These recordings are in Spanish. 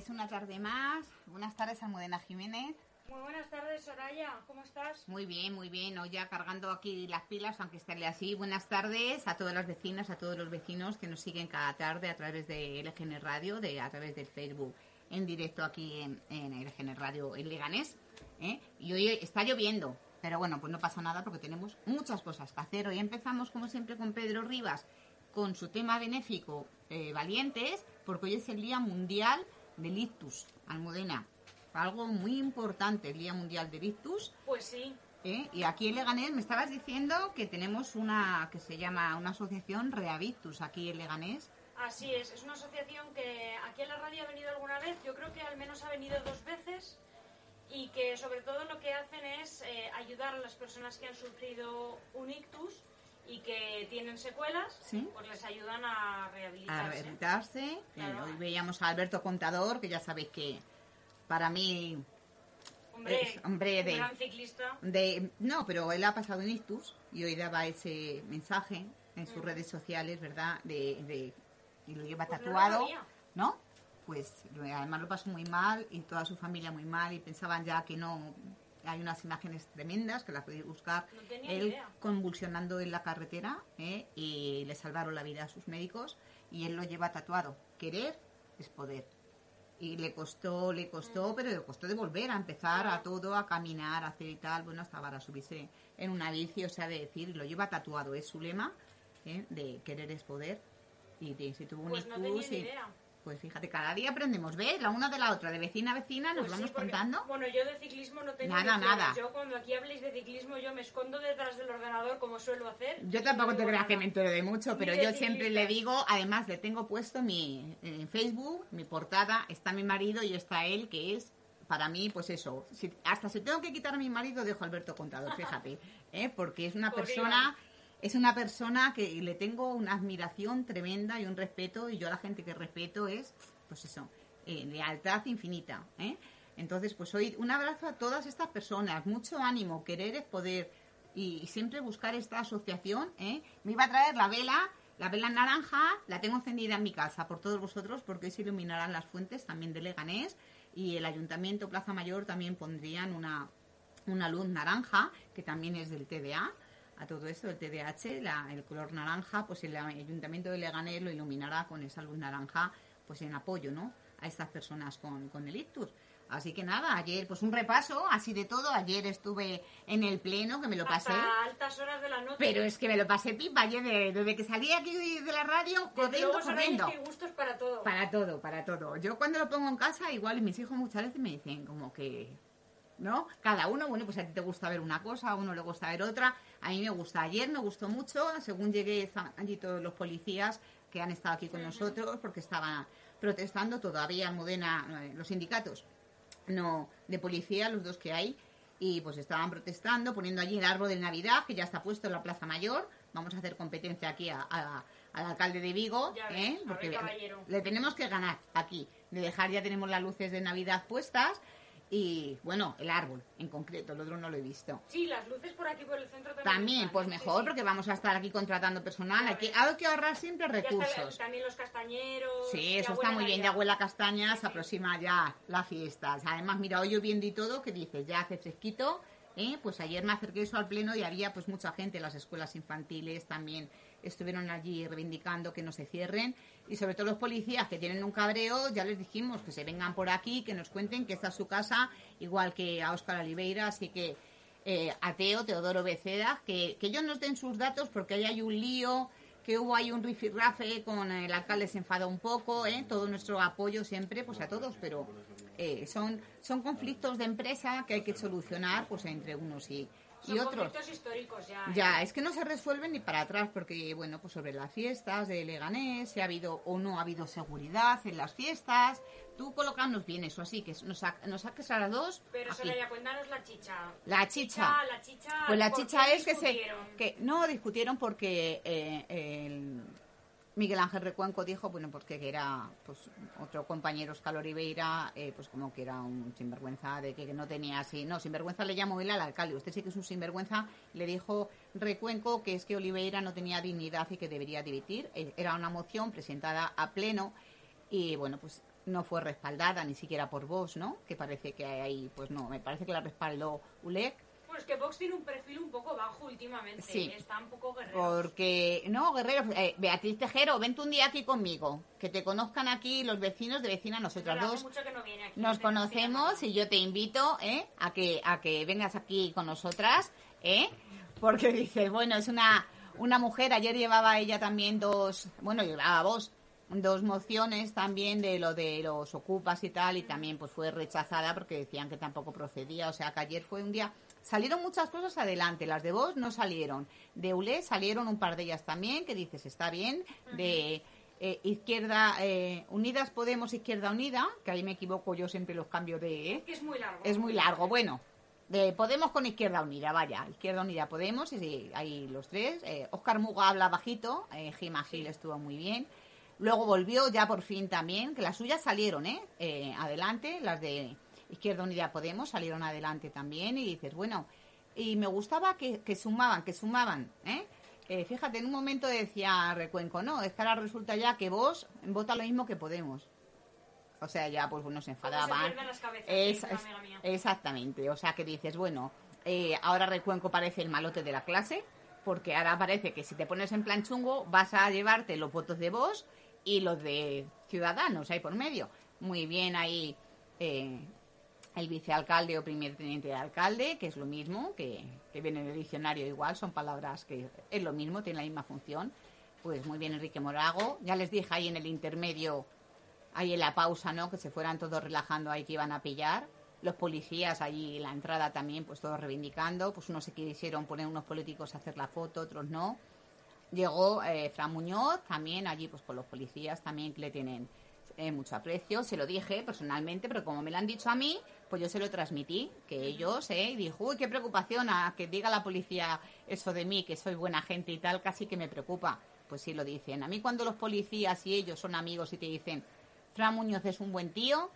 tardes, una tarde más. Buenas tardes, Almudena Jiménez. Muy buenas tardes, Soraya. ¿Cómo estás? Muy bien, muy bien. Hoy ya cargando aquí las pilas, aunque estarle así. Buenas tardes a todas las vecinas, a todos los vecinos que nos siguen cada tarde a través de LGN Radio, de, a través del Facebook, en directo aquí en, en LGN Radio en Leganés. ¿eh? Y hoy está lloviendo, pero bueno, pues no pasa nada porque tenemos muchas cosas que hacer. Hoy empezamos, como siempre, con Pedro Rivas, con su tema benéfico eh, Valientes, porque hoy es el Día Mundial del Ictus, Almudena. Algo muy importante, el Día Mundial del Ictus. Pues sí. ¿eh? Y aquí en Leganés me estabas diciendo que tenemos una que se llama una asociación Reavictus aquí en Leganés. Así es, es una asociación que aquí en la radio ha venido alguna vez, yo creo que al menos ha venido dos veces y que sobre todo lo que hacen es eh, ayudar a las personas que han sufrido un ictus y que tienen secuelas, Sí. pues les ayudan a A rehabilitarse. Eh, hoy veíamos a Alberto Contador, que ya sabéis que para mí Hombre, Es- hombre, un de- gran ciclista. De, no, pero él ha pasado un ictus y hoy daba ese mensaje en sus redes sociales, ¿verdad? De, de- y lo lleva Pues tatuado. ¿no? Pues además lo pasó muy mal y toda su familia muy mal y pensaban ya que no. Hay unas imágenes tremendas que las podéis buscar. No él idea. convulsionando en la carretera ¿eh? y le salvaron la vida a sus médicos y él lo lleva tatuado. Querer es poder. Y le costó, le costó, pero le costó de volver a empezar a todo, a caminar, a hacer y tal, bueno, hasta para subirse en una bici, o sea, de decir, lo lleva tatuado, es su lema, ¿eh? de querer es poder. Y de- si tuvo un Pues no ictus tenía ni y- idea. Pues fíjate, cada día aprendemos, ¿ves? La una de la otra, de vecina a vecina, nos Pues sí, vamos porque- contando. Bueno, yo de ciclismo no tengo Nada, nada. Yo cuando aquí habléis de ciclismo yo me escondo detrás del ordenador como suelo hacer. Yo tampoco te creas que me entero de mucho, pero yo siempre le digo, además le tengo puesto mi en Facebook, mi portada, está mi marido y está él, que es para mí, pues eso, si- hasta si tengo que quitar a mi marido, dejo a Alberto Contador, fíjate, ¿eh? porque es una Por persona, es una persona que le tengo una admiración tremenda y un respeto, y yo a la gente que respeto es, pues eso, eh, lealtad infinita, ¿eh? Entonces, pues hoy un abrazo a todas estas personas, mucho ánimo, querer es poder, y siempre buscar esta asociación, ¿eh? Me iba a traer la vela, la vela naranja, la tengo encendida en mi casa por todos vosotros, porque se iluminarán las fuentes también de Leganés, y el Ayuntamiento Plaza Mayor también pondrían una, una luz naranja, que también es del TDA, a todo esto, el TDAH, la- el color naranja, pues el Ayuntamiento de Leganés lo iluminará con esa luz naranja, pues en apoyo, ¿no? A estas personas con, con el ictus. Así que nada, ayer, pues un repaso, así de todo. Ayer estuve en el pleno, que me lo pasé. Hasta altas horas de la noche. Pero es que me lo pasé pipa ayer, de- desde que salí aquí de la radio, corriendo, corriendo. es que hay gustos para todo. Para todo, para todo. Yo cuando lo pongo en casa, igual mis hijos muchas veces me dicen como que, ¿no? Cada uno, bueno, pues a ti te gusta ver una cosa, a uno le gusta ver otra. A mí me gusta. Ayer me gustó mucho, según llegué, estaban allí todos los policías que han estado aquí con nosotros porque estaban protestando todavía en Modena, eh, los sindicatos no de policía, los dos que hay, y pues estaban protestando, poniendo allí el árbol de Navidad, que ya está puesto en la Plaza Mayor. Vamos a hacer competencia aquí a- a- al alcalde de Vigo, Ya ¿eh? porque le tenemos que ganar aquí. De dejar ya tenemos las luces de Navidad puestas y, bueno, el árbol en concreto, el otro no lo he visto. Sí, las luces por aquí por el centro también. También, están, pues mejor, sí. porque vamos a estar aquí contratando personal. Ya Hay que, ves. hay que ahorrar siempre Ya está recursos. también los castañeros. Sí, ya eso está muy bien. Ya huele a castañas, Sí, se aproxima ya la fiesta. Además, mira, hoy lloviendo y todo, que dices? Ya hace fresquito. ¿eh? Pues ayer me acerqué eso al pleno y había pues mucha gente. Las escuelas infantiles también estuvieron allí reivindicando que no se cierren. Y sobre todo los policías que tienen un cabreo, ya les dijimos que se vengan por aquí, que nos cuenten que esta es su casa, igual que a Óscar Oliveira. Así que eh, a Teo, Teodoro Beceda, que, que ellos nos den sus datos porque ahí hay un lío, que hubo ahí un rifirrafe con el alcalde se enfadó un poco, ¿eh? todo nuestro apoyo siempre pues a todos, pero eh, son, son conflictos de empresa que hay que solucionar pues entre unos y, Son y otros. conflictos históricos ya. ¿eh? Ya, es que no se resuelven ni para atrás, porque, bueno, pues sobre las fiestas de Leganés, si ha habido o no ha habido seguridad en las fiestas. Tú colocadnos bien eso, así que nos, sa- nos saques a las dos. Pero aquí. Soraya, cuéntanos la chicha. La chicha. La chicha. Pues la ¿por chicha es que se que no discutieron porque eh, el Miguel Ángel Recuenco dijo, bueno, porque que era pues otro compañero Oscar Oliveira, eh, pues como que era un sinvergüenza de que no tenía así, no, sinvergüenza le llamó él al alcalde, usted sí que es un sinvergüenza, le dijo Recuenco que es que Oliveira no tenía dignidad y que debería dimitir, Eh, era una moción presentada a pleno y bueno, pues no fue respaldada ni siquiera por vos, ¿no? Que parece que hay, pues no, me parece que la respaldó ULEC. Pues que Vox tiene un perfil un poco bajo últimamente. Sí. Está un poco guerrero. Porque, no, Guerrero, eh, Beatriz Tejero, vente un día aquí conmigo, que te conozcan aquí los vecinos de vecina, nosotras Pero dos. mucho que no viene aquí, Nos conocemos y yo te invito ¿eh? a, que, a que vengas aquí con nosotras, ¿eh? porque dices, bueno, es una, una mujer, ayer llevaba ella también dos, bueno, llevaba vos, dos mociones también de lo de los ocupas y tal, y también pues fue rechazada porque decían que tampoco procedía, o sea que ayer fue un día... Salieron muchas cosas adelante, las de vos no salieron. De ULE salieron un par de ellas también, que dices, está bien. De eh, Izquierda eh, Unidas Podemos, Izquierda Unida, que ahí me equivoco yo siempre los cambios de... ¿eh? Es muy largo. Es muy largo, bueno. De Podemos con Izquierda Unida, vaya. Izquierda Unida Podemos, y sí, ahí los tres. Eh, Oscar Muga habla bajito, eh, Gima Gil estuvo muy bien. Luego volvió ya por fin también, que las suyas salieron, ¿eh? Eh, adelante, las de Izquierda Unida Podemos salieron adelante también y dices, bueno, y me gustaba que, que sumaban, que sumaban, ¿eh? Eh, fíjate, en un momento decía Recuenco, no, es que ahora resulta ya que vos vota lo mismo que Podemos. O sea, ya pues bueno, se Porque enfadaban. se las cabezas, Es- es- exactamente, o sea que dices, bueno, eh, ahora Recuenco parece el malote de la clase, porque ahora parece que si te pones en plan chungo vas a llevarte los votos de vos y los de Ciudadanos ahí por medio. Muy bien ahí eh, el vicealcalde o primer teniente de alcalde, que es lo mismo, que, que viene en el diccionario igual, son palabras que es lo mismo, tienen la misma función. Pues muy bien Enrique Morago, ya les dije ahí en el intermedio ahí en la pausa, ¿no? Que se fueran todos relajando ahí que iban a pillar. Los policías allí en la entrada también, pues todos reivindicando. Pues unos se quisieron poner unos políticos a hacer la foto, otros no. Llegó eh, Fran Muñoz también allí, pues con los policías también que le tienen eh, mucho aprecio. Se lo dije personalmente, pero como me lo han dicho a mí, pues yo se lo transmití. Que ellos, ¿eh? Y dijo, uy, qué preocupación a que diga la policía eso de mí, que soy buena gente y tal, casi que me preocupa. Pues sí lo dicen. A mí cuando los policías y ellos son amigos y te dicen, Fran Muñoz es un buen tío,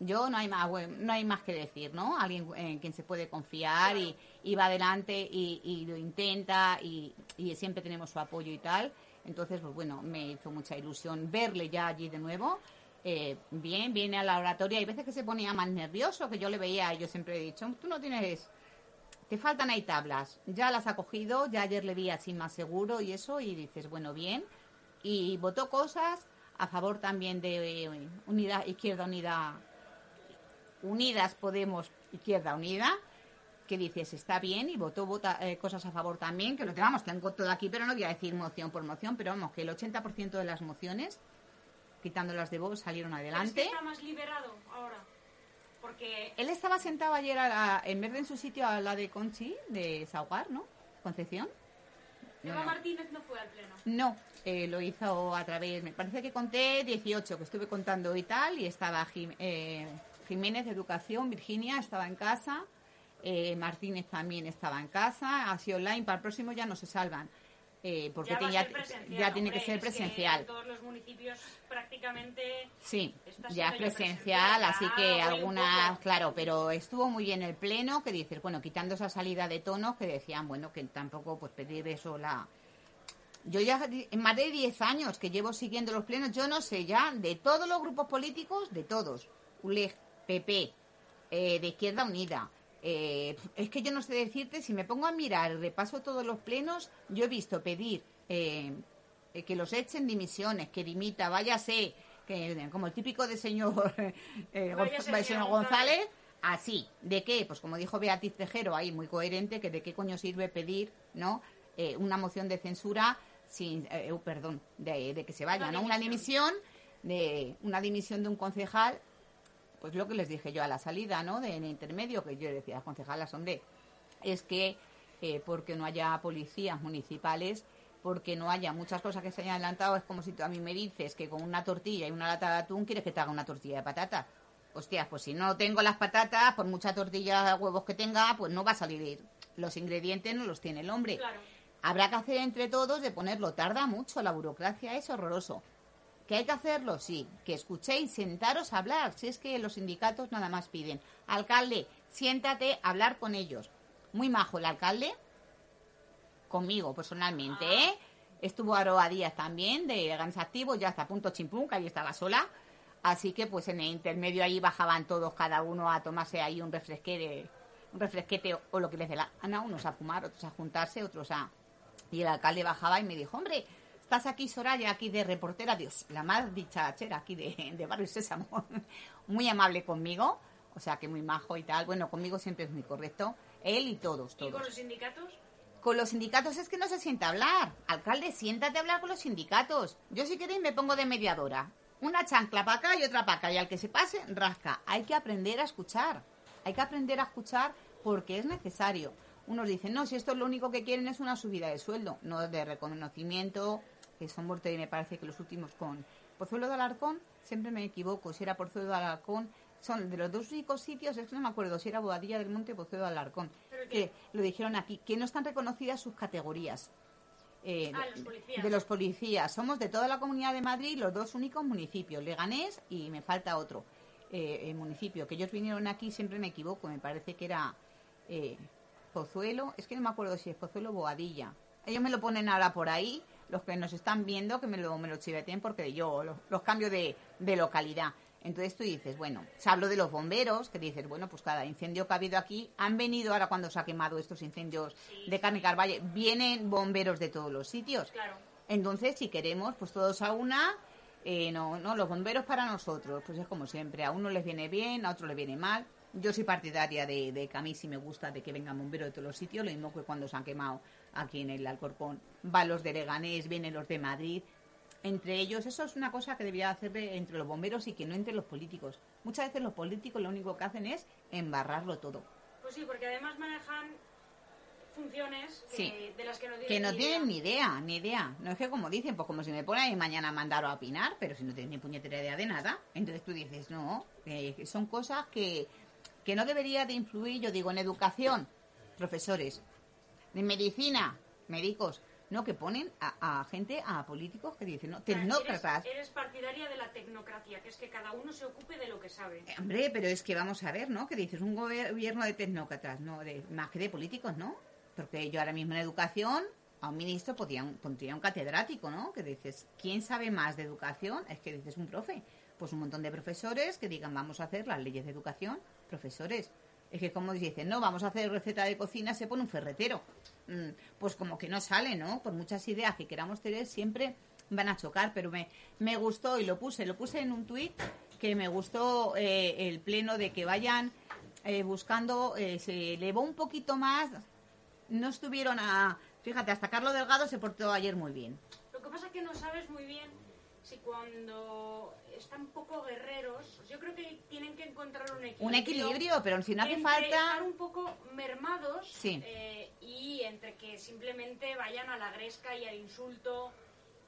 yo no hay más, bueno, no hay más que decir, ¿no? Alguien en quien se puede confiar y, y va adelante y, y lo intenta y, y siempre tenemos su apoyo y tal. Entonces, pues bueno, me hizo mucha ilusión verle ya allí de nuevo. Eh, bien, viene a la oratoria. Hay veces que se ponía más nervioso, que yo le veía, yo siempre he dicho, tú no tienes, te faltan ahí tablas. Ya las ha cogido, ya ayer le vi así más seguro y eso, y dices, bueno, bien. Y votó cosas a favor también de eh, Unidad, Izquierda Unida, Unidas Podemos, Izquierda Unida, que dices, está bien, y votó vota, eh, cosas a favor también, que lo tenemos, tengo todo aquí, pero no voy a decir moción por moción, pero vamos, que el 80% de las mociones, quitando las de vos, salieron Pero es que adelante. está más liberado ahora. Porque Él estaba sentado ayer, a la- en vez de en su sitio, a la de Conchi, de Saugar, ¿no? Concepción. No, Eva no. Martínez no fue al pleno. No, eh, lo hizo a través, me parece que conté 18, que estuve contando y tal, y estaba Jim- eh, Jiménez de Educación, Virginia estaba en casa, eh, Martínez también estaba en casa, así online, para el próximo ya no se salvan, eh, porque ya, va a tiene- ser presencial, ya tiene que ser es presencial. en todos los municipios prácticamente Sí, ya es ya presencial, así que algunas, claro, pero estuvo muy bien el pleno, que dices, bueno, quitando esa salida de tonos que decían, bueno, que tampoco pues pedir eso la... Yo ya en más de 10 años que llevo siguiendo los plenos, yo no sé ya, de todos los grupos políticos, de todos, ULEG, PP, eh, de Izquierda Unida, eh, es que yo no sé decirte, si me pongo a mirar, repaso todos los plenos, yo he visto pedir eh, eh, que los echen dimisiones, que dimita, váyase, que, como el típico de señor, eh, Váyase, Gonz- señor González. González, así. ¿De qué? Pues como dijo Beatriz Tejero, ahí muy coherente, que de qué coño sirve pedir, ¿no? Eh, una moción de censura sin, perdón, de, de que se vaya, ¿no? Una dimisión de una dimisión de un concejal pues lo que les dije yo a la salida, ¿no? De, en el intermedio, que yo decía, concejalas, hombre, es que eh, porque no haya policías municipales, porque no haya muchas cosas que se hayan adelantado, es como si tú a mí me dices que con una tortilla y una lata de atún quieres que te haga una tortilla de patata. Hostias, pues si no tengo las patatas, por mucha tortilla de huevos que tenga, pues no va a salir. Los ingredientes no los tiene el hombre. Claro. Habrá que hacer entre todos de ponerlo. Tarda mucho, la burocracia es horroroso. ¿Que hay que hacerlo? Sí. Que escuchéis, sentaros a hablar. Si es que los sindicatos nada más piden. Alcalde, siéntate a hablar con ellos. Muy majo el alcalde. Conmigo, personalmente, ¿eh? Estuvo Aroa Díaz también, de Gans Activo, ya hasta punto chimpún, que ahí estaba sola. Así que pues en el intermedio ahí bajaban todos, cada uno a tomarse ahí un refresquete, un refresquete o, lo que les dé la gana, unos a fumar, otros a juntarse, otros a... Y el alcalde bajaba y me dijo, hombre, estás aquí Soraya, aquí de reportera, Dios, la más dichachera aquí de, de Barrio Sésamo, muy amable conmigo, o sea que muy majo y tal, bueno, conmigo siempre es muy correcto, él y todos, todos. ¿Y con los sindicatos? Con los sindicatos es que no se sienta a hablar. Alcalde, siéntate a hablar con los sindicatos. Yo si queréis me pongo de mediadora. Una chancla para acá y otra para acá. Y al que se pase, rasca. Hay que aprender a escuchar. Hay que aprender a escuchar porque es necesario. Unos dicen, no, si esto es lo único que quieren es una subida de sueldo, no de reconocimiento, que son muertos y me parece que los últimos con Pozuelo de Alarcón, siempre me equivoco, si era Pozuelo de Alarcón, son de los dos únicos sitios, es que no me acuerdo si era Boadilla del Monte o Pozuelo de Alarcón, que lo dijeron aquí, que no están reconocidas sus categorías. Eh, ah, los policías. de los policías. Somos de toda la comunidad de Madrid los dos únicos municipios, Leganés y me falta otro eh, municipio, que ellos vinieron aquí, siempre me equivoco, me parece que era eh, Pozuelo, es que no me acuerdo si es Pozuelo o Boadilla. Ellos me lo ponen ahora por ahí, los que nos están viendo, que me lo, me lo chiveten porque yo los, los cambio de, de localidad. Entonces tú dices, bueno, se habló de los bomberos, que dices, bueno, pues cada incendio que ha habido aquí, han venido ahora cuando se ha quemado estos incendios de carne carvalle, vienen bomberos de todos los sitios. Claro. Entonces, si queremos, pues todos a una, eh, no, no, los bomberos para nosotros, pues es como siempre, a uno les viene bien, a otro les viene mal. Yo soy partidaria de, de que a mí sí me gusta de que vengan bomberos de todos los sitios, lo mismo que cuando se han quemado aquí en el Alcorcón, van los de Leganés, vienen los de Madrid, entre ellos. Eso es una cosa que debía hacer entre los bomberos y que no entre los políticos. Muchas veces los políticos lo único que hacen es embarrarlo todo. Pues sí, porque además manejan funciones que, de las que no tienen, que no ni, tienen idea. ni idea, ni idea. No es que como dicen, pues como si me ponen ahí mañana a mandar o a opinar, pero si no tienes ni puñetera idea de nada. Entonces tú dices, no, eh, son cosas que, que no debería de influir, yo digo, en educación, profesores, en medicina, médicos, no, que ponen a, a gente, a políticos que dicen, no, tecnócratas. Eres, eres partidaria de la tecnocracia, que es que cada uno se ocupe de lo que sabe. Eh, Hombre, pero es que vamos a ver, ¿no? Que dices un gobierno de tecnócratas, ¿no? De, más que de políticos, ¿no? Porque yo ahora mismo en educación, a un ministro podría, pondría un catedrático, ¿no? Que dices, ¿quién sabe más de educación? Es que dices un profe. Pues un montón de profesores que digan, vamos a hacer las leyes de educación, profesores. Es que como dicen, no, vamos a hacer receta de cocina, se pone un ferretero. Mm, pues como que no sale, ¿no? Por muchas ideas que queramos tener, siempre van a chocar, pero me, me gustó y lo puse, lo puse en un tuit que me gustó eh, el pleno de que vayan eh, buscando, eh, se elevó un poquito más, no estuvieron a... Fíjate, hasta Carlos Delgado se portó ayer muy bien. Lo que pasa es que no sabes muy bien si cuando están poco guerreros, yo creo que tienen que encontrar un equilibrio. Un equilibrio, pero si no hace entre falta... estar un poco mermados Sí. eh, y entre que simplemente vayan a la gresca y al insulto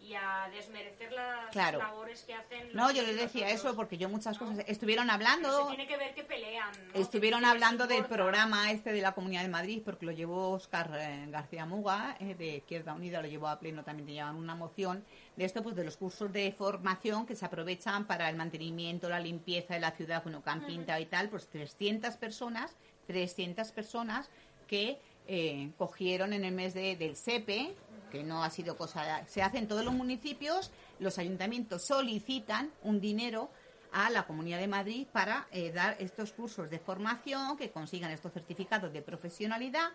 y a desmerecer las Claro. labores que hacen. No, yo les decía otros. eso porque yo muchas ¿no? cosas... Estuvieron Pero hablando... se tiene que ver que pelean. ¿no? Estuvieron Que hablando del programa este de la Comunidad de Madrid, porque lo llevó Oscar eh, García Muga, eh, de Izquierda Unida, lo llevó a pleno, también te llevan una moción de esto, pues de los cursos de formación que se aprovechan para el mantenimiento, la limpieza de la ciudad, bueno, que han pintado y tal, pues 300 personas, 300 personas que eh, cogieron en el mes de, del SEPE, que no ha sido cosa, se hace en todos los municipios, los ayuntamientos solicitan un dinero a la Comunidad de Madrid para eh, dar estos cursos de formación, que consigan estos certificados de profesionalidad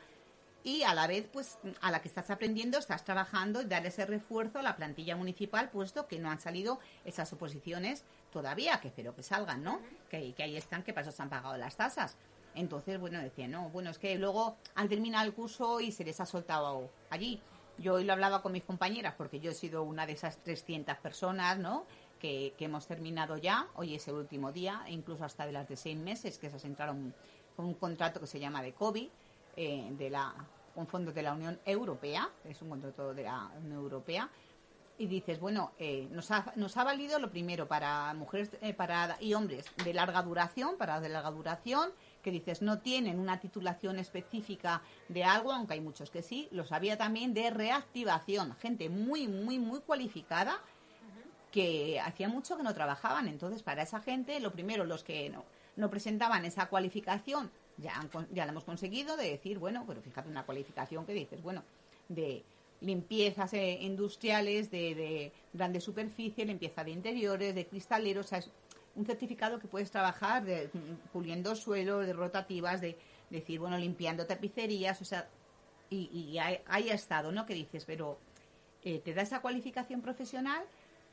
y a la vez, pues, a la que estás aprendiendo, estás trabajando y dar ese refuerzo a la plantilla municipal, puesto que no han salido esas oposiciones todavía, que espero que salgan, ¿no? que, que ahí están, que para eso se han pagado las tasas. Entonces, bueno, decía, no, bueno, es que luego han terminado el curso y se les ha soltado allí. Yo hoy lo hablaba con mis compañeras, porque yo he sido una de esas 300 personas, ¿no? Que, hemos terminado ya, hoy es el último día, incluso hasta de las de seis meses, que esas entraron con un contrato que se llama de COVID, eh, de la, con fondos de la Unión Europea, es un contrato de la Unión Europea, y dices, bueno, eh, nos, ha, nos ha valido lo primero para mujeres eh, para, y hombres de larga duración, para de larga duración, que dices, no tienen una titulación específica de algo, aunque hay muchos que sí, los había también de reactivación, gente muy, muy, muy cualificada que hacía mucho que no trabajaban. Entonces, para esa gente, lo primero, los que no, presentaban esa cualificación, ya, han ya la hemos conseguido de decir, bueno, pero fíjate una cualificación que dices, bueno, de limpiezas eh, industriales, de, de grandes superficies, limpieza de interiores, de cristaleros, o sea, un certificado que puedes trabajar de mm, puliendo suelo, de rotativas, de, decir, bueno, limpiando tapicerías, o sea, y, y ahí, ha estado, ¿no? Que dices, pero eh, te da esa cualificación profesional,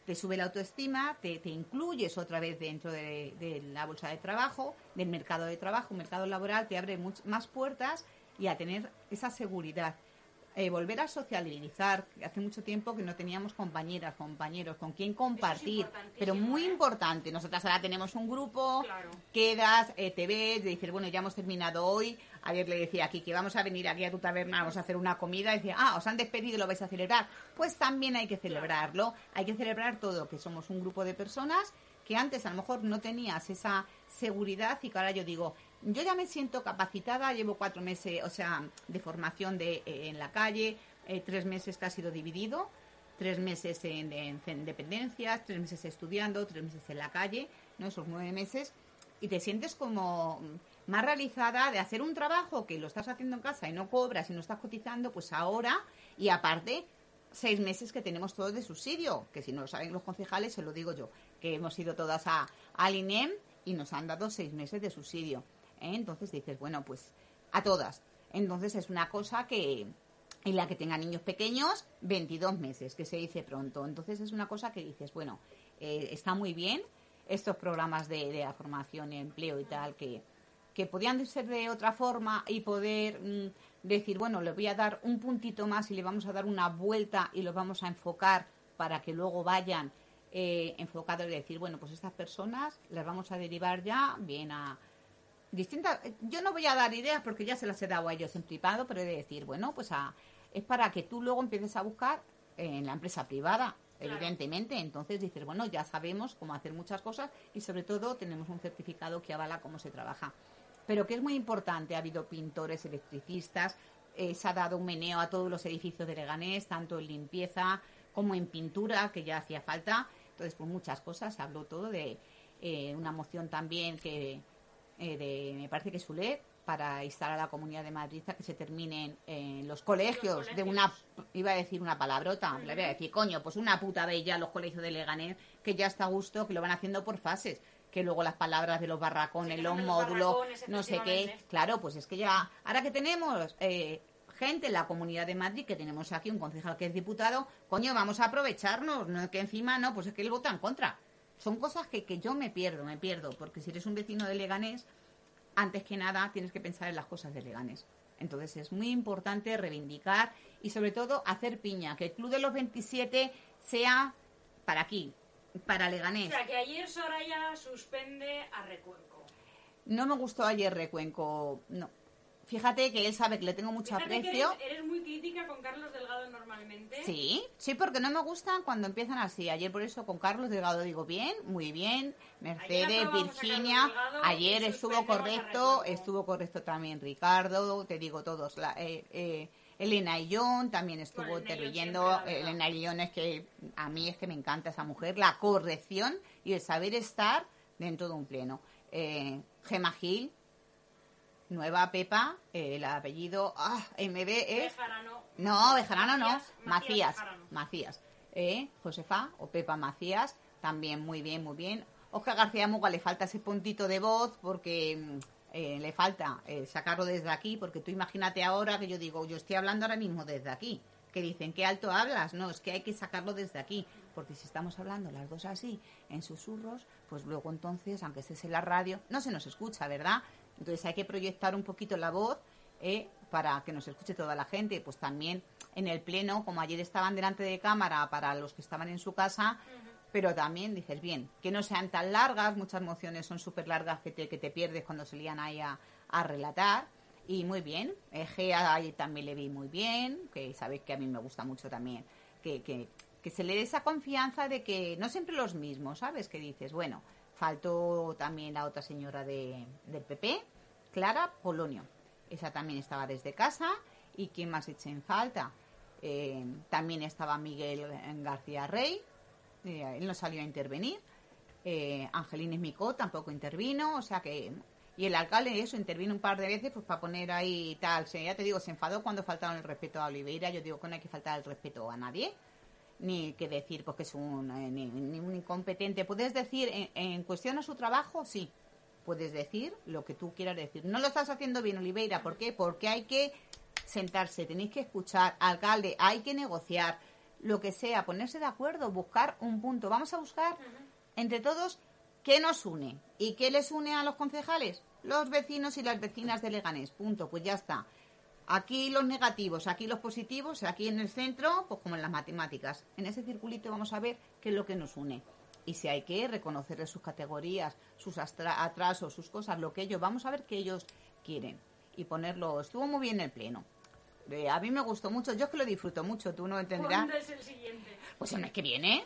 te sube la autoestima, te, incluyes otra vez dentro de, de, la bolsa de trabajo, del mercado de trabajo, mercado laboral, te abre más puertas y a tener esa seguridad. Eh, volver a socializar, hace mucho tiempo que no teníamos compañeras, compañeros, con quien compartir, pero muy ¿eh? importante. Nosotras ahora tenemos un grupo, quedas, eh, te ves, de decir, bueno, ya hemos terminado hoy. Ayer le decía aquí que vamos a venir aquí a tu taberna, vamos a hacer una comida. Y decía, ah, os han despedido y lo vais a celebrar. Pues también hay que celebrarlo, hay que celebrar todo, que somos un grupo de personas que antes a lo mejor no tenías esa seguridad y que ahora yo digo, yo ya me siento capacitada, llevo cuatro meses, o sea, de formación de, eh, en la calle, eh, tres meses que ha sido dividido, tres meses en, en, dependencias, tres meses estudiando, tres meses en la calle, ¿no? Esos nueve meses, y te sientes como más realizada de hacer un trabajo que lo estás haciendo en casa y no cobras y no estás cotizando, pues ahora, y aparte, seis meses que tenemos todos de subsidio, que si no lo saben los concejales, se lo digo yo, que hemos ido todas a, al INEM y nos han dado seis meses de subsidio. ¿Eh? Entonces dices, bueno, pues a todas. Entonces es una cosa que en la que tenga niños pequeños, 22 meses, que se dice pronto. Entonces es una cosa que dices, bueno, eh, está muy bien estos programas de, de formación y empleo y tal, que, que podían ser de otra forma y poder mm, decir, bueno, le voy a dar un puntito más y le vamos a dar una vuelta y los vamos a enfocar para que luego vayan eh, enfocados y decir, bueno, pues estas personas las vamos a derivar ya bien a, distintas. Yo no voy a dar ideas porque ya se las he dado a ellos en privado, pero he de decir, bueno, pues es para que tú luego empieces a buscar en la empresa privada, evidentemente. Entonces dices, bueno, ya sabemos cómo hacer muchas cosas y sobre todo tenemos un certificado que avala cómo se trabaja. Pero que es muy importante, ha habido pintores, electricistas, eh, se ha dado un meneo a todos los edificios de Leganés, tanto en limpieza como en pintura, que ya hacía falta. Entonces, pues muchas cosas, se habló todo de eh, una moción también que eh, de, me parece que es ULED, para instalar a la Comunidad de Madrid a que se terminen en los colegios, de una, iba a decir una palabrota, le voy a decir, coño, pues una puta bella los colegios de Leganés, que ya está a gusto, que lo van haciendo por fases, que luego las palabras de los barracones, los módulos, no sé qué, claro, pues es que ya, ahora que tenemos eh, gente en la Comunidad de Madrid, que tenemos aquí un concejal que es diputado, coño, vamos a aprovecharnos, no es que encima no, pues es que él vota en contra. Son cosas que, que yo me pierdo, me pierdo, porque si eres un vecino de Leganés, antes que nada tienes que pensar en las cosas de Leganés. Entonces es muy importante reivindicar y sobre todo hacer piña, que el Club de los 27 sea para aquí, para Leganés. O sea, que ayer Soraya suspende a Recuenco. No me gustó ayer Recuenco, no. Fíjate que él sabe que le tengo mucho aprecio. eres, muy crítica con Carlos Delgado normalmente. Sí, sí, porque no me gustan cuando empiezan así. Ayer por eso con Carlos Delgado digo bien, muy bien. Mercedes, Virginia. Ayer estuvo correcto, estuvo correcto también Ricardo, te digo todos. La, eh, eh, Elena Illón también estuvo interviniendo. Elena Illón es que a mí es que me encanta esa mujer. La corrección y el saber estar dentro de un pleno. Eh, Gema Gil, Nueva Pepa, eh, el apellido ah, MB es... Bejarano. No, Bejarano no, Macías. Macías. Eh, Josefa o Pepa Macías, también muy bien, muy bien. Oscar García Muga le falta ese puntito de voz porque mm, eh, le falta eh, sacarlo desde aquí, porque tú imagínate ahora que yo digo, yo estoy hablando ahora mismo desde aquí, que dicen, ¿qué alto hablas? No, es que hay que sacarlo desde aquí, porque si estamos hablando las dos así, en susurros, pues luego entonces, aunque estés en la radio, no se nos escucha, ¿verdad? Entonces hay que proyectar un poquito la voz eh, para que nos escuche toda la gente. Pues también en el pleno, como ayer estaban delante de cámara para los que estaban en su casa, pero también dices, bien, que no sean tan largas, muchas mociones son súper largas que te, que te pierdes cuando se lían ahí a, relatar. Y muy bien, Egea ahí también le vi muy bien, que sabéis que a mí me gusta mucho también, que, que, que se le dé esa confianza de que no siempre los mismos, ¿sabes? Que dices, bueno, Faltó también la otra señora de, del PP, Clara Polonio. Esa también estaba desde casa. ¿Y quién más eché en falta? Eh, también estaba Miguel García Rey. Eh, él no salió a intervenir. Eh, Angelines Micó tampoco intervino. O sea que y el alcalde eso intervino un par de veces pues para poner ahí tal. O ya te digo, se enfadó cuando faltaron el respeto a Oliveira. Yo digo que no hay que faltar el respeto a nadie ni que decir porque es un, eh, ni, ni un incompetente. Puedes decir, en, en cuestión a su trabajo, sí. Puedes decir lo que tú quieras decir. No lo estás haciendo bien, Oliveira. ¿Por qué? Porque hay que sentarse, tenéis que escuchar, alcalde, hay que negociar, lo que sea, ponerse de acuerdo, buscar un punto. Vamos a buscar entre todos qué nos une. ¿Y qué les une a los concejales? Los vecinos y las vecinas de Leganés. Punto. Pues ya está. Aquí los negativos, aquí los positivos, aquí en el centro, pues como en las matemáticas. En ese circulito vamos a ver qué es lo que nos une. Y si hay que reconocerles sus categorías, sus atrasos, sus cosas, lo que ellos, vamos a ver qué ellos quieren. Y ponerlo, estuvo muy bien el pleno. Eh, a mí me gustó mucho, yo es que lo disfruto mucho, tú no entenderás. ¿Cuándo es el siguiente? Pues el mes que viene,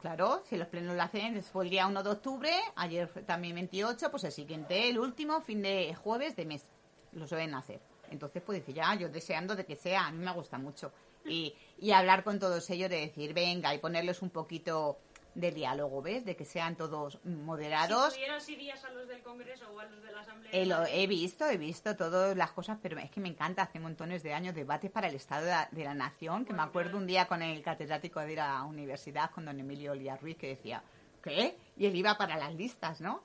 claro, si los plenos lo hacen, fue el día 1 de octubre, ayer también 28, pues el siguiente, el último fin de jueves de mes, lo suelen hacer. Entonces, pues dice, ya, yo deseando de que sea, a mí me gusta mucho. Y, y hablar con todos ellos de decir, venga, y ponerles un poquito de diálogo, ¿ves? De que sean todos moderados. Si pudieras irías a los del Congreso o a los de la Asamblea. Eh, lo he visto, he visto todas las cosas, pero es que me encanta. Hace montones de años debates para el Estado de la, de la Nación, que me acuerdo un día con el catedrático de la universidad, con don Emilio Olía Ruiz, que decía, ¿qué? Y él iba para las listas, ¿no?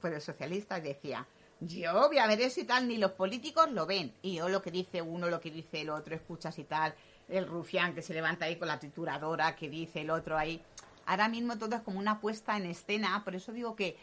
Pues el socialista decía, yo voy a ver eso y tal, ni los políticos lo ven. Y yo lo que dice uno, lo que dice el otro, escuchas y tal, el rufián que se levanta ahí con la trituradora, que dice el otro ahí. Ahora mismo todo es como una puesta en escena, por eso digo que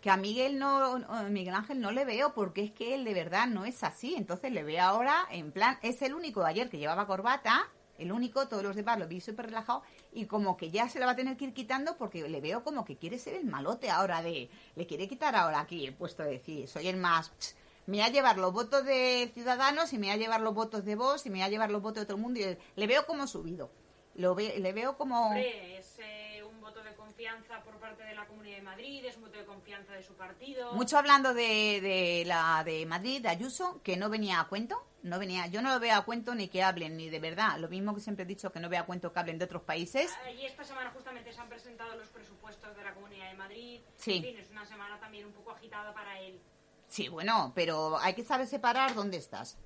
que a Miguel no- Miguel Ángel no le veo porque es que él de verdad no es así. Entonces le veo ahora en plan, es el único de ayer que llevaba corbata, el único, todos los demás lo vi súper relajado y como que ya se la va a tener que ir quitando porque le veo como que quiere ser el malote ahora de, le quiere quitar ahora aquí el puesto de decir, soy el más, ps, me va a llevar los votos de Ciudadanos y me va a llevar los votos de Vox y me va a llevar los votos de todo el mundo y le veo como subido. Lo ve- le veo como... Hombre, es un voto de confianza por parte de la Comunidad de Madrid, es un voto de confianza de su partido. Mucho hablando de, de la de Madrid, de Ayuso, que no venía a cuento, no venía, yo no lo veo a cuento ni que hablen, ni de verdad, lo mismo que siempre he dicho que no veo a cuento que hablen de otros países. Ah, Y esta semana justamente se han presentado los presupuestos de la Comunidad de Madrid. Sí. En fin, es una semana también un poco agitada para él. Sí, bueno, pero hay que saber separar dónde estás.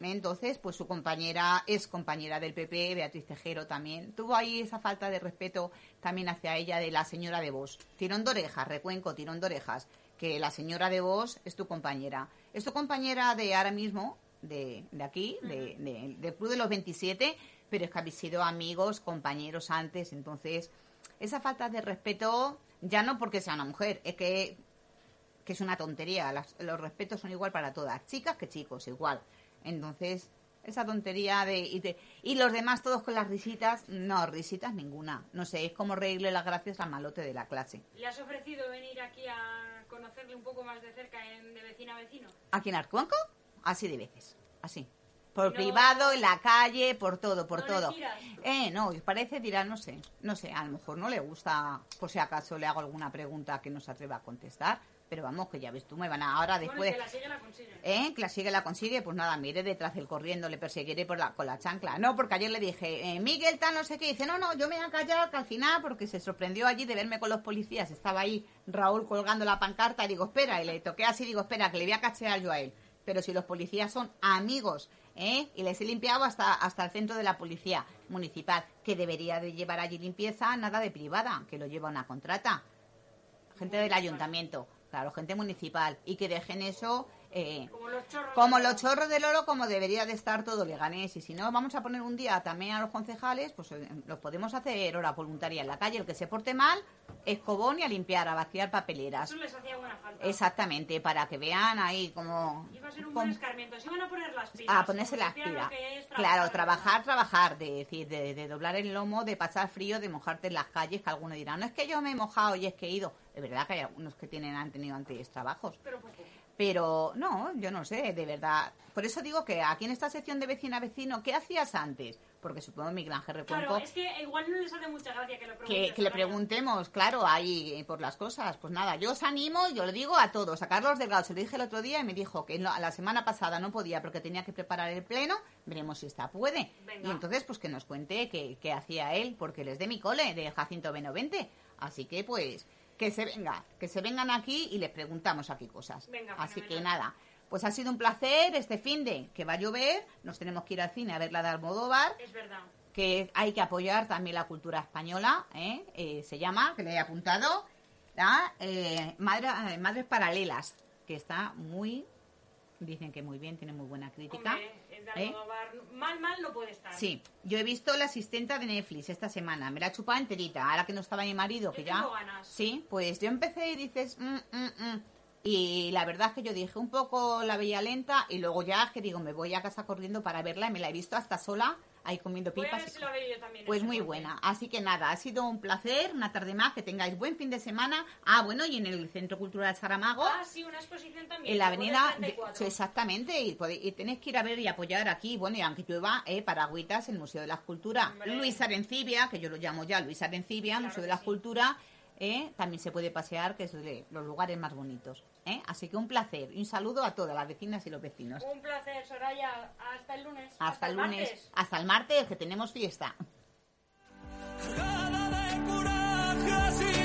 Entonces, pues su compañera es compañera del PP, Beatriz Tejero también. Tuvo ahí esa falta de respeto también hacia ella de la señora de Vos. Tirón de orejas, recuenco, tirón de orejas. Que la señora de Vos es tu compañera. Es tu compañera de ahora mismo, de, de aquí, de, de- del Club de los 27, pero es que habéis sido amigos, compañeros antes. Entonces, esa falta de respeto, ya no porque sea una mujer, es que que es una tontería. Las- los respetos son igual para todas, chicas que chicos, igual. Entonces, esa tontería de y, de- y los demás todos con las risitas, no, risitas ninguna. No sé, es como reírle las gracias al malote de la clase. ¿Le has ofrecido venir aquí a conocerle un poco más de cerca en de vecino a vecino? Aquí en Arcuanco, así de veces, así. Por No- privado, en la calle, por todo, por ¿No le todo. tiras? Eh, no, parece dirá, no sé, no sé, a lo mejor no le gusta, por si acaso le hago alguna pregunta que no se atreva a contestar, pero vamos, que ya ves tú, me van a ahora después... Bueno, que la sigue la consigue. ¿Eh? Que la sigue, la consigue, pues nada, mire detrás del corriendo, le perseguiré por la, con la chancla. No, porque ayer le dije, eh, Miguel tal, no sé qué, dice, no, no, yo me voy a callar, que al final, porque se sorprendió allí de verme con los policías, estaba ahí Raúl colgando la pancarta, y digo, espera, y le toqué así, digo, espera, que le voy a cachear yo a él. Pero si los policías son amigos, ¿eh? Y les he limpiado hasta, hasta el centro de la policía municipal, que debería de llevar allí limpieza, nada de privada, que lo lleva una contrata gente del ayuntamiento, claro, gente municipal, y que dejen eso eh, Como los chorros. como de- los chorros del oro, como debería de estar todo Leganés. Y si no, vamos a poner un día también a los concejales, pues eh, los podemos hacer hora voluntaria en la calle. El que se porte mal, escobón y a limpiar, a vaciar papeleras. Eso les hacía buena falta. Exactamente, para que vean ahí como... Iba a ser un como- buen escarmiento. Se iban a poner las pilas. a ponerse las pilas. Claro, trabajar, trabajar, de decir, de, de doblar el lomo, de pasar frío, de mojarte en las calles, que alguno dirá, no es que yo me he mojado y es que he ido. Es verdad que hay algunos que tienen, han tenido antes trabajos. Pero poco. Pero no, yo no sé, de verdad. Por eso digo que aquí en esta sección de vecina a vecino, ¿qué hacías antes? Porque supongo Miguel Ángel Recuenco Claro, es que igual no les hace mucha gracia que lo que, preguntes. que le preguntemos, claro, ahí eh, por las cosas. Pues nada, yo os animo, yo lo digo a todos. A Carlos Delgado se lo dije el otro día y me dijo que la semana pasada no podía porque tenía que preparar el pleno. Veremos si esta puede. Venga. Y entonces, pues que nos cuente qué, qué hacía él, porque él es de mi cole, de Jacinto Benavente. Así que, pues, que se venga, que se vengan aquí y les preguntamos aquí cosas. Venga, Así que nada. Pues ha sido un placer este fin de que va a llover, nos tenemos que ir al cine a ver la de Almodóvar, Es verdad. que hay que apoyar también la cultura española, ¿eh? Eh, se llama, que le he apuntado, la, eh, Madre- eh, Madres Paralelas, que está muy, dicen que muy bien, tiene muy buena crítica. Hombre, ¿eh? Mal, mal no puede estar. Sí, yo he visto la asistenta de Netflix esta semana, me la he chupado enterita, ahora que no estaba mi marido, Yo que ya... ganas. Sí, pues yo empecé y dices... mm, mm, mm. Y la verdad es que yo dije un poco la veía lenta y luego ya es que digo, me voy a casa corriendo para verla y me la he visto hasta sola ahí comiendo Voy a pipas. ver y- si la veo yo también. Pues muy buena. Así que nada, ha sido un placer, una tarde más, que tengáis buen fin de semana. Ah, bueno, y en el Centro Cultural Saramago, Ah, sí, una exposición también. en la avenida... de- 34. sí, exactamente, y, podéis- y tenéis que ir a ver y apoyar aquí, bueno, y aunque llueva, eh, Paragüitas, el Museo de la Escultura. Hombre. Luis Arencibia, que yo lo llamo ya Luis Arencibia, Claro Museo de que la sí. Escultura, eh, también se puede pasear, que es de los lugares más bonitos. eh. Así que un placer y un saludo a todas las vecinas y los vecinos. Un placer, Soraya. Hasta el lunes. Hasta el lunes, martes. hasta el martes, que tenemos fiesta.